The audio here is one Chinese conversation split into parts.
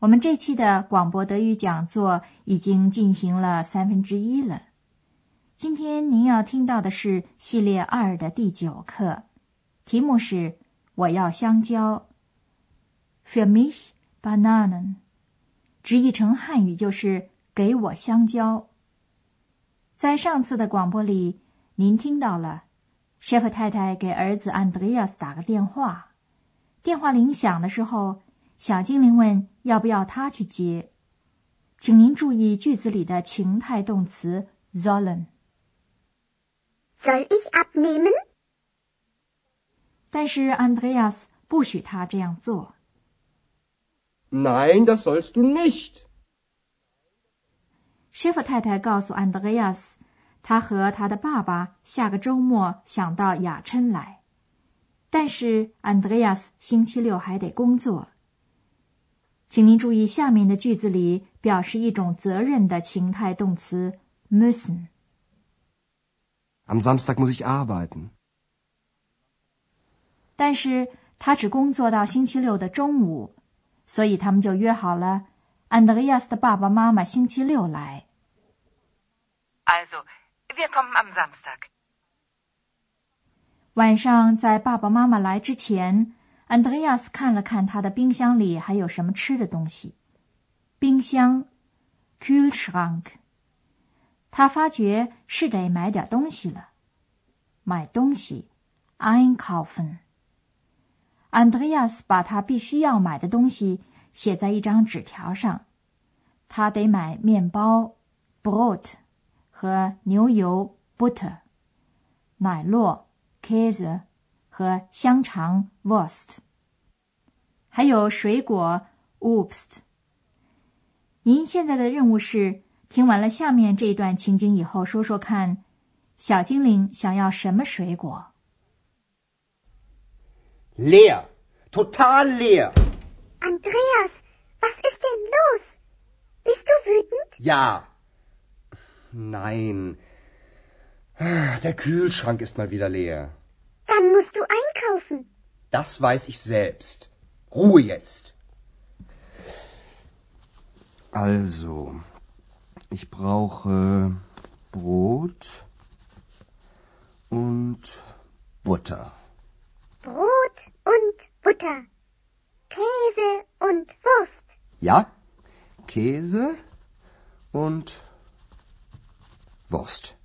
我们这期的广播德语讲座已经进行了三分之一了。今天您要听到的是系列二的第九课，题目是“我要香蕉 ”，für mich Bananen，直译成汉语就是“给我香蕉”。在上次的广播里，您听到了舍夫太太给儿子安德烈亚斯打个电话，电话铃响的时候。小精灵问：“要不要他去接？”请您注意句子里的情态动词 sollen。Soll ich abnehmen？但是 Andreas 不许他这样做。Nein, das sollst du nicht。舍夫太太告诉 Andreas，他和他的爸爸下个周末想到雅琛来，但是 Andreas 星期六还得工作。请您注意，下面的句子里表示一种责任的情态动词 müssen。Am Samstag muss ich arbeiten。但是他只工作到星期六的中午，所以他们就约好了安德烈亚斯的爸爸妈妈星期六来。Also, wir kommen am Samstag。晚上在爸爸妈妈来之前。安德烈亚斯看了看他的冰箱里还有什么吃的东西。冰箱，Kühlschrank。他发觉是得买点东西了。买东西，einkaufen。安德烈亚斯把他必须要买的东西写在一张纸条上。他得买面包，Brot，和牛油，Butter，奶酪，Käse。和香肠 （Wurst），还有水果 （Obst）。您现在的任务是听完了下面这一段情景以后，说说看，小精灵想要什么水果？Leer, total leer. Andreas, was ist denn los? Bist du wütend? Ja. Nein. Der Kühlschrank ist mal wieder leer. Dann musst du einkaufen. Das weiß ich selbst. Ruhe jetzt. Also, ich brauche Brot und Butter. Brot und Butter. Käse und Wurst. Ja, Käse und Wurst.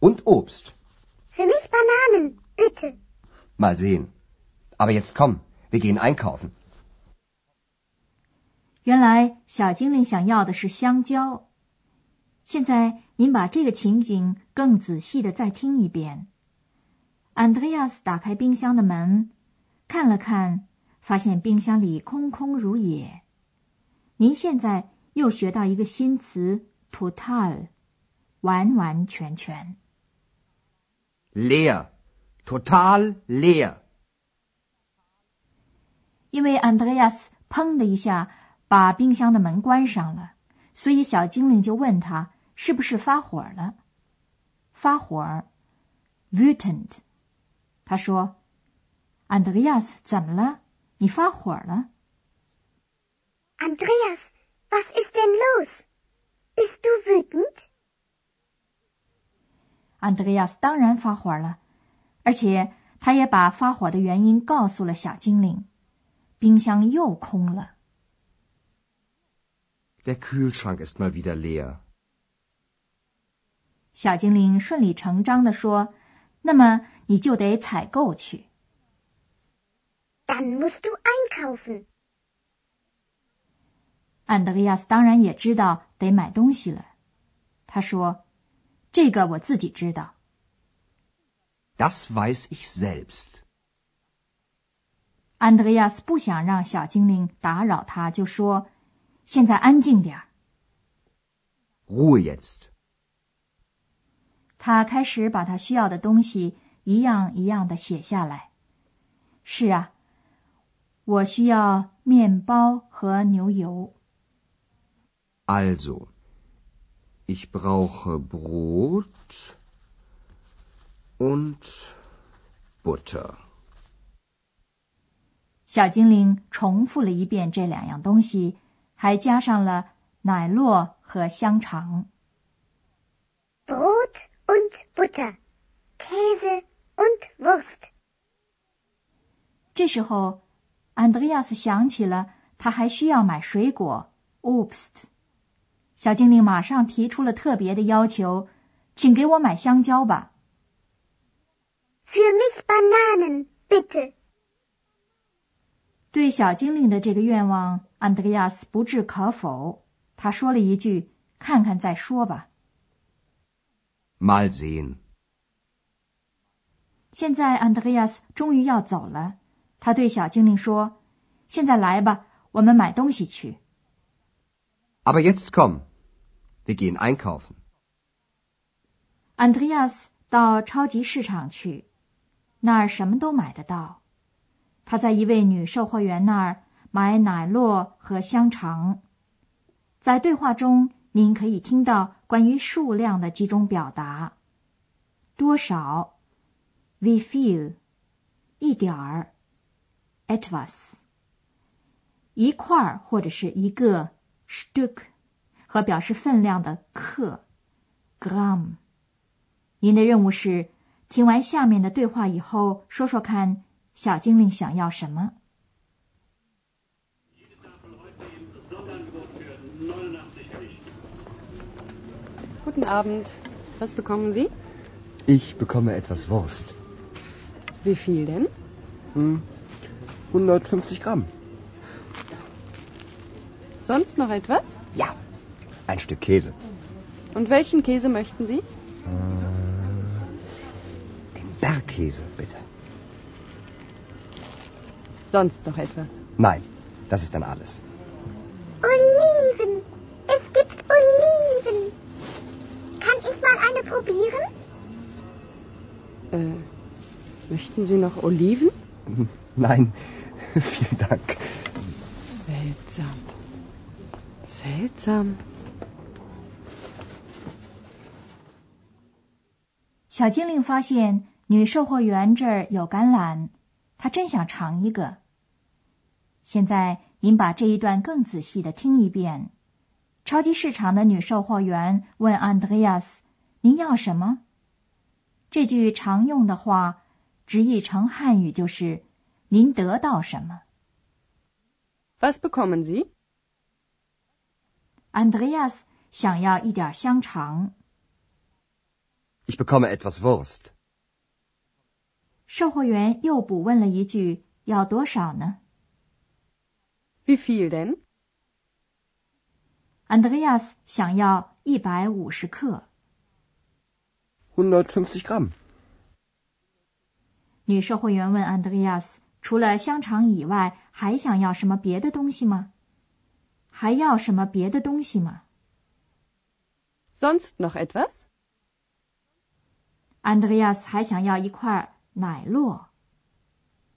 Und Obst. Für mich Bananen. Bitte. Mal sehen. Aber jetzt komm, wir gehen einkaufen. 原来小精灵想要的是香蕉。现在您把这个情景更仔细的再听一遍。安德烈亚斯打开冰箱的门，看了看，发现冰箱里空空如也。您现在又学到一个新词 “total”，完完全全。leer。Total leer。因为安德烈亚斯砰的一下把冰箱的门关上了，所以小精灵就问他是不是发火了。发火，wütend。他说：“安德烈亚斯，怎么了？你发火了？”Andreas，was ist denn los？Bist du wütend？安德烈亚斯当然发火了。而且，他也把发火的原因告诉了小精灵。冰箱又空了。Der Kühlschrank ist mal wieder leer。小精灵顺理成章地说：“那么你就得采购去。” Dann musst du einkaufen。安德烈亚斯当然也知道得买东西了。他说：“这个我自己知道。” Das weiß ich selbst。安德烈亚斯不想让小精灵打扰他，就说：“现在安静点儿。” Ruhe jetzt. 他开始把他需要的东西一样一样的写下来。是啊，我需要面包和牛油。Also, ich brauche Brot und Butter. 小精灵重复了一遍这两样东西，还加上了奶酪和香肠。Brot und Butter, Käse und Wurst. 这时候，安德烈亚斯想起了他还需要买水果 （obst）。小精灵马上提出了特别的要求，请给我买香蕉吧。Für mich Bananen, bitte. 对小精灵的这个愿望，安德烈亚斯不置可否。他说了一句：“看看再说吧。Mal sehen. ”现在，安德烈亚斯终于要走了。他对小精灵说：“现在来吧，我们买东西去。Aber jetzt komm. Wir gehen einkaufen. ”安德烈亚斯到超级市场去，那儿什么都买得到。他在一位女售货员那儿买奶酪和香肠。在对话中，您可以听到关于数量的几种表达：多少？（wie viel）、一点儿。（etwas）、一块儿或者是一个 （stück） 和表示分量的克。（gram）。您的任务是听完下面的对话以后，说说看小精灵想要什么。 Guten Abend. Was bekommen Sie? Ich bekomme etwas Wurst. Wie viel denn? 150 Gramm. Sonst noch etwas? Ja. Ein Stück Käse. Und welchen Käse möchten Sie? Den Bergkäse, bitte. Sonst noch etwas? Nein, das ist dann alles. Oliven. Es gibt Oliven. Kann ich mal eine probieren? Äh, möchten Sie noch Oliven? Nein, vielen Dank. Seltsam. Seltsam. 小精灵发现女售货员这儿有橄榄， 她真想尝一个。现在您把这一段更仔细的听一遍。超级市场的女售货员问安德烈亚斯：“您要什么？”这句常用的话直译成汉语就是：“您得到什么 Was bekommen Sie?？” 安德烈亚斯想要一点香肠。Ich bekomme etwas Wurst. 售货员又补问了一句：“要多少呢 Wie viel denn?？” 安德烈亚斯想要一百五十克。150 Gramm. 女售货员问安德烈亚斯：“除了香肠以外，还想要什么别的东西吗？还要什么别的东西吗 Sonst noch etwas? 安德烈亚斯还想要一块奶酪，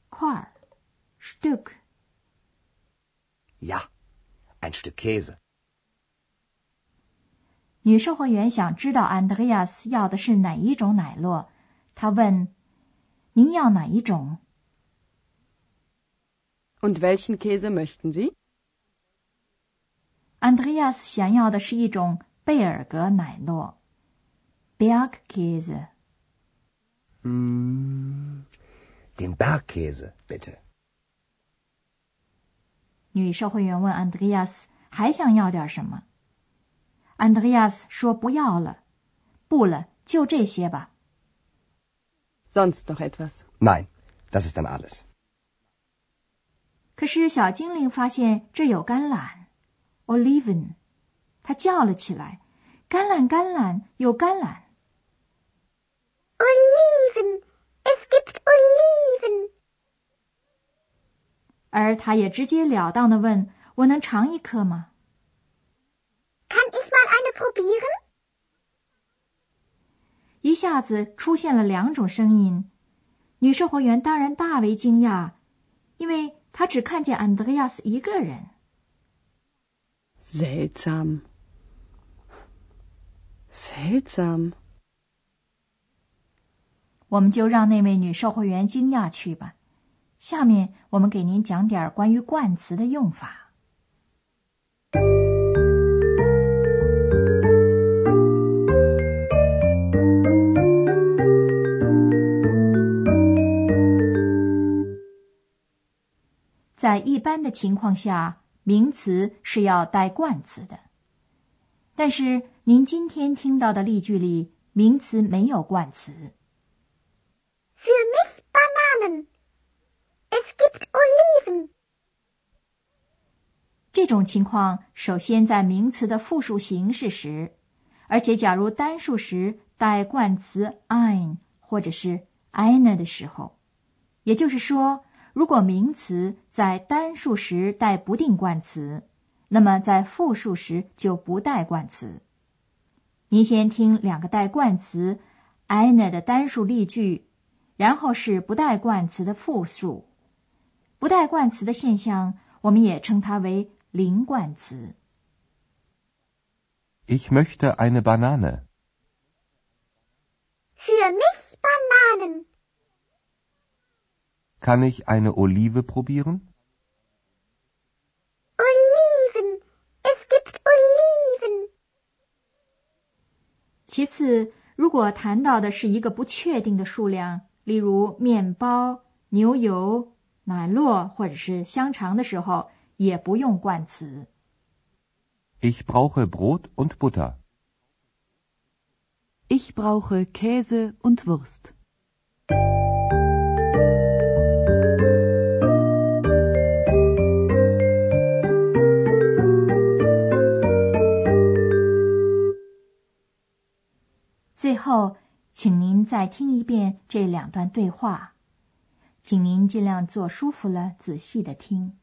块儿 （Stück）。Ja, ein Stück Käse. 女售货员想知道 Andreas 要的是哪一种奶酪，她问：“您要哪一种 Und welchen Käse möchten Sie？Andreas 想要的是一种贝尔格奶酪 （Bergkäse）。Den Bergkäse, bitte. 女售货员问安德烈亚斯还想要点什么。安德烈亚斯说：“不要了，不了，就这些吧。Sonst noch etwas? Nein, das ist dann alles. ”可是小精灵发现这有橄榄 （Oliven），他叫了起来：“橄榄，橄榄，有橄榄！” Oliven. Es gibt Oliven. 而他也直截了当的问：“我能尝一颗吗 Kann ich mal eine probieren? 一下子出现了两种声音，女售货员当然大为惊讶，因为她只看见安德烈亚斯一个人。Seltsam. Seltsam. 我们就让那位女售货员惊讶去吧。下面我们给您讲点关于冠词的用法。在一般的情况下，名词是要带冠词的。但是您今天听到的例句里，名词没有冠词。Für mich Bananen. Es gibt Oliven. 这种情况首先在名词的复数形式时，而且假如单数时带冠词 ein 或者是 eine 的时候，也就是说，如果名词在单数时带不定冠词，那么在复数时就不带冠词。您先听两个带冠词 eine 的单数例句，然后是不带冠词的复数。不带冠词的现象，我们也称它为零冠词。Ich möchte eine Banane. Für mich Bananen. Kann ich eine Olive probieren? Oliven. Es gibt Oliven. 其次，如果谈到的是一个不确定的数量，例如面包、牛油、奶酪或者是香肠的时候，也不用冠词。Ich brauche Brot und Butter. Ich brauche Käse und Wurst. 最后，请您再听一遍这两段对话，请您尽量坐舒服了，仔细的听。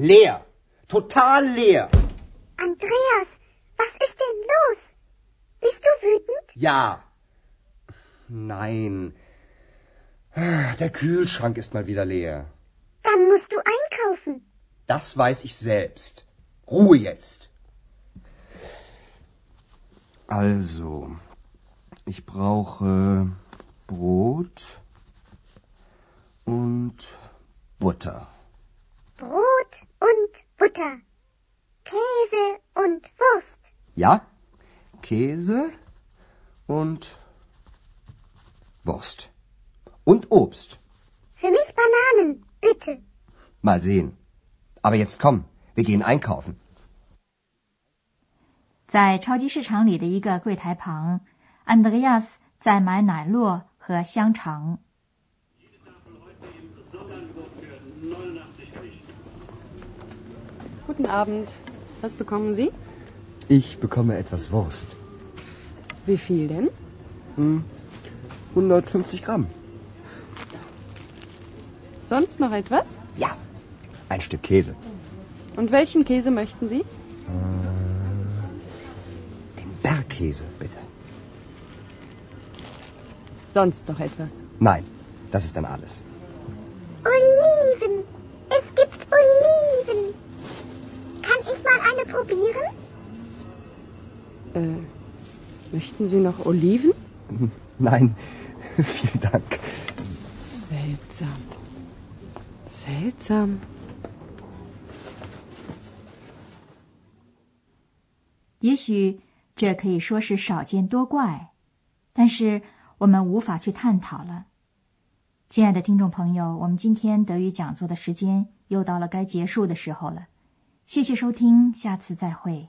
Leer. Total leer. Andreas, was ist denn los? Bist du wütend? Ja. Nein. Der Kühlschrank ist mal wieder leer. Dann musst du einkaufen. Das weiß ich selbst. Ruhe jetzt. Also, ich brauche Brot und Butter. Brot und Butter. Käse und Wurst. Ja? Käse und Wurst. Und Obst. Für mich Bananen, bitte. Mal sehen. Aber jetzt komm, wir gehen einkaufen. 在超级市场里的一个柜台旁，安德烈亚斯在买奶酪和香肠。 Guten Abend. Was bekommen Sie? Ich bekomme etwas Wurst. Wie viel denn? 150 Gramm. Sonst noch etwas? Ja. Ein Stück Käse. Und welchen Käse möchten Sie? Den Bergkäse, bitte. Sonst noch etwas? Nein, das ist dann alles. Oliven. Äh, möchten Sie noch Oliven? Nein, vielen Dank. Seltsam. Seltsam. 也许这可以说是少见多怪，但是我们无法去探讨了。亲爱的听众朋友，我们今天德语讲座的时间又到了该结束的时候了。谢谢收听，下次再会。